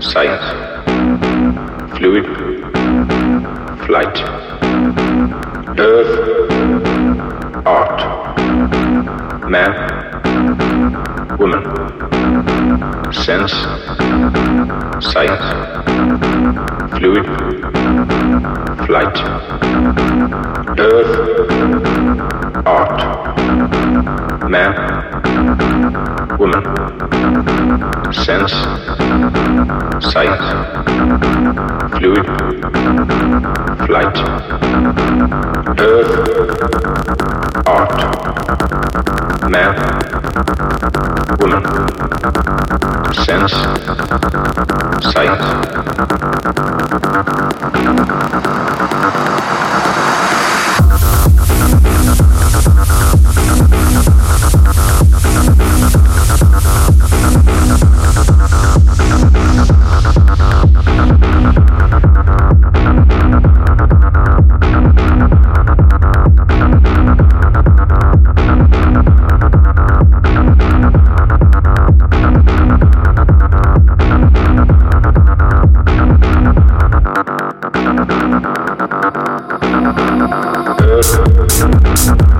Science. Fluid. Flight. Earth. Art. Man. Woman. Sense. Science. Fluid. Flight. Earth. Art. Man. Woman. Sense. sight, Fluid. Flight. Earth. Art. Man. Woman. Sense. Science. Thank you.